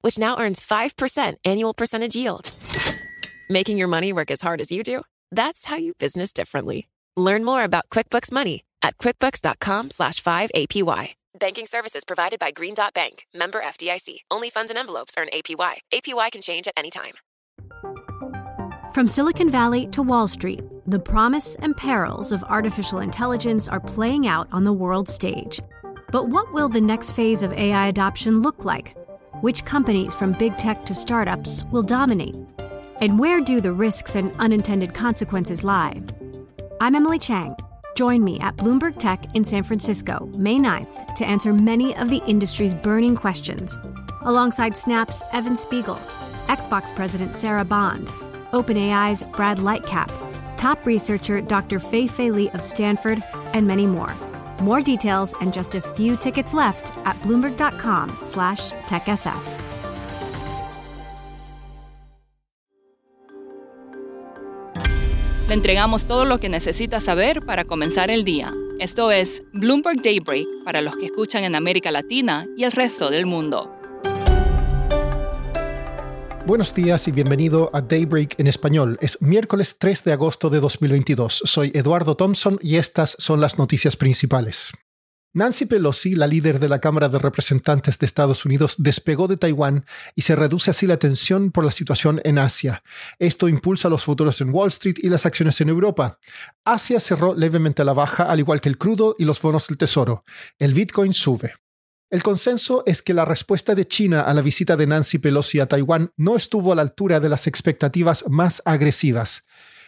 which now earns 5% annual percentage yield. Making your money work as hard as you do? That's how you business differently. Learn more about QuickBooks Money at quickbooks.com slash 5APY. Banking services provided by Green Dot Bank, member FDIC. Only funds and envelopes earn APY. APY can change at any time. From Silicon Valley to Wall Street, the promise and perils of artificial intelligence are playing out on the world stage. But what will the next phase of AI adoption look like? Which companies, from big tech to startups, will dominate? And where do the risks and unintended consequences lie? I'm Emily Chang. Join me at Bloomberg Tech in San Francisco, May 9th, to answer many of the industry's burning questions, alongside Snap's Evan Spiegel, Xbox President Sarah Bond, OpenAI's Brad Lightcap, top researcher Dr. Fei Fei Li of Stanford, and many more. More details and just a few tickets left at bloomberg.com/techsf. Le entregamos todo lo que necesita saber para comenzar el día. Esto es Bloomberg Daybreak para los que escuchan en América Latina y el resto del mundo. Buenos días y bienvenido a Daybreak en español. Es miércoles 3 de agosto de 2022. Soy Eduardo Thompson y estas son las noticias principales. Nancy Pelosi, la líder de la Cámara de Representantes de Estados Unidos, despegó de Taiwán y se reduce así la tensión por la situación en Asia. Esto impulsa los futuros en Wall Street y las acciones en Europa. Asia cerró levemente a la baja, al igual que el crudo y los bonos del tesoro. El Bitcoin sube. El consenso es que la respuesta de China a la visita de Nancy Pelosi a Taiwán no estuvo a la altura de las expectativas más agresivas.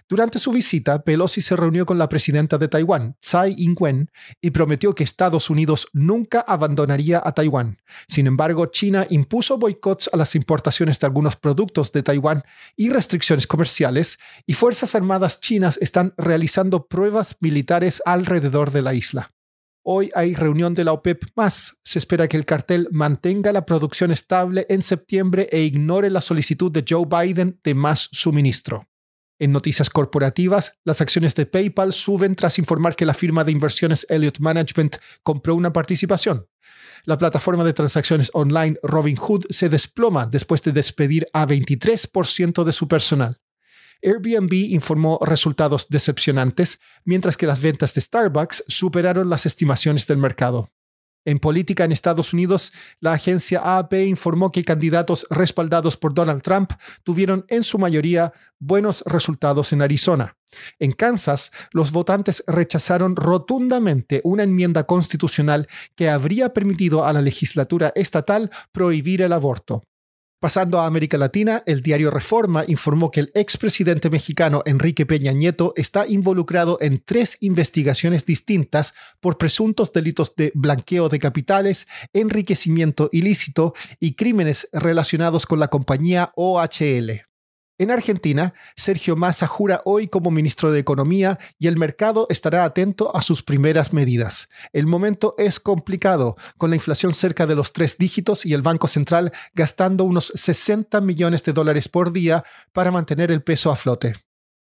Durante su visita, Pelosi se reunió con la presidenta de Taiwán, Tsai Ing-wen, y prometió que Estados Unidos nunca abandonaría a Taiwán. Sin embargo, China impuso boicots a las importaciones de algunos productos de Taiwán y restricciones comerciales, y Fuerzas Armadas chinas están realizando pruebas militares alrededor de la isla. Hoy hay reunión de la OPEP más. Se espera que el cartel mantenga la producción estable en septiembre e ignore la solicitud de Joe Biden de más suministro. En noticias corporativas, las acciones de PayPal suben tras informar que la firma de inversiones Elliott Management compró una participación. La plataforma de transacciones online Robinhood se desploma después de despedir a 23% de su personal. Airbnb informó resultados decepcionantes, mientras que las ventas de Starbucks superaron las estimaciones del mercado. En política en Estados Unidos, la agencia AP informó que candidatos respaldados por Donald Trump tuvieron en su mayoría buenos resultados en Arizona. En Kansas, los votantes rechazaron rotundamente una enmienda constitucional que habría permitido a la legislatura estatal prohibir el aborto. Pasando a América Latina, el diario Reforma informó que el expresidente mexicano Enrique Peña Nieto está involucrado en tres investigaciones distintas por presuntos delitos de blanqueo de capitales, enriquecimiento ilícito y crímenes relacionados con la compañía OHL. En Argentina, Sergio Massa jura hoy como ministro de Economía y el mercado estará atento a sus primeras medidas. El momento es complicado, con la inflación cerca de los tres dígitos y el Banco Central gastando unos 60 millones de dólares por día para mantener el peso a flote.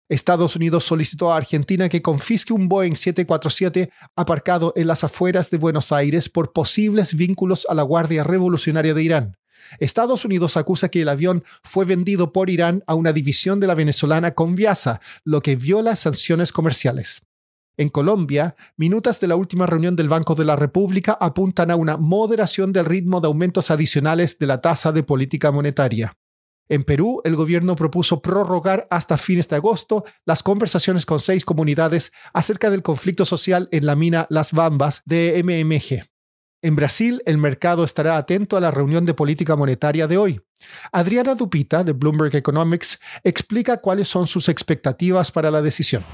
Estados Unidos solicitó a Argentina que confisque un Boeing 747 aparcado en las afueras de Buenos Aires por posibles vínculos a la Guardia Revolucionaria de Irán. Estados Unidos acusa que el avión fue vendido por Irán a una división de la venezolana Conviasa, lo que viola sanciones comerciales. En Colombia, minutas de la última reunión del Banco de la República apuntan a una moderación del ritmo de aumentos adicionales de la tasa de política monetaria. En Perú, el gobierno propuso prorrogar hasta fines de agosto las conversaciones con seis comunidades acerca del conflicto social en la mina Las Bambas de MMG. En Brasil, el mercado estará atento a la reunión de política monetaria de hoy. Adriana Dupita, de Bloomberg Economics, explica cuáles son sus expectativas para la decisión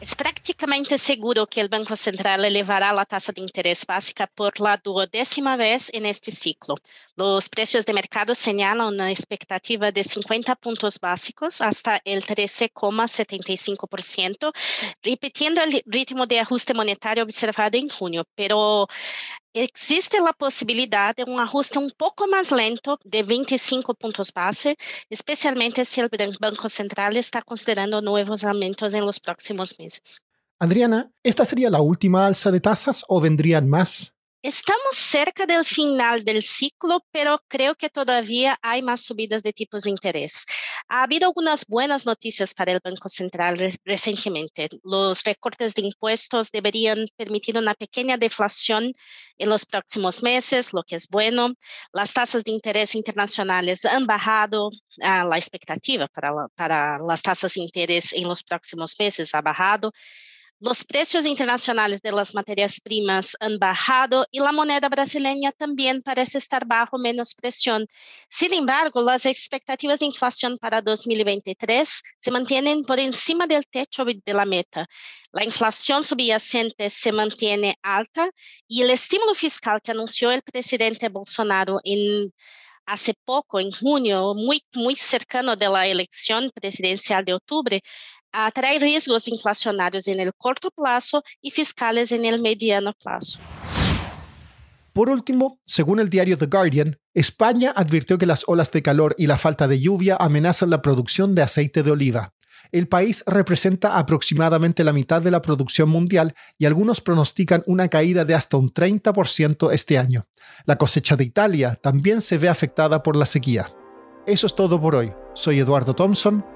Es prácticamente seguro que el Banco Central elevará la tasa de interés básica por la duodécima vez en este ciclo. Los precios de mercado señalan una expectativa de 50 puntos básicos hasta el 13,75%, repitiendo el ritmo de ajuste monetario observado en junio, pero existe la posibilidad de un ajuste un poco más lento de 25 puntos base, especialmente si el Banco Central está considerando nuevos aumentos en los próximos meses. Adriana, ¿esta sería la última alza de tasas o vendrían más? Estamos cerca del final del ciclo, pero creo que todavía hay más subidas de tipos de interés. Ha habido algunas buenas noticias para el Banco Central recientemente. Los recortes de impuestos deberían permitir una pequeña deflación en los próximos meses, lo que es bueno. Las tasas de interés internacionales han bajado, ah, la expectativa para, para las tasas de interés en los próximos meses ha bajado. Los precios internacionales de las materias primas han bajado y la moneda brasileña también parece estar bajo menos presión. Sin embargo, las expectativas de inflación para 2023 se mantienen por encima del techo de la meta. La inflación subyacente se mantiene alta y el estímulo fiscal que anunció el presidente Bolsonaro hace poco, en junio, muy, muy cercano de la elección presidencial de octubre, atrae riesgos inflacionarios en el corto plazo y fiscales en el mediano plazo. Por último, según el diario The Guardian, España advirtió que las olas de calor y la falta de lluvia amenazan la producción de aceite de oliva. El país representa aproximadamente la mitad de la producción mundial y algunos pronostican una caída de hasta un 30% este año. La cosecha de Italia también se ve afectada por la sequía. Eso es todo por hoy. Soy Eduardo Thompson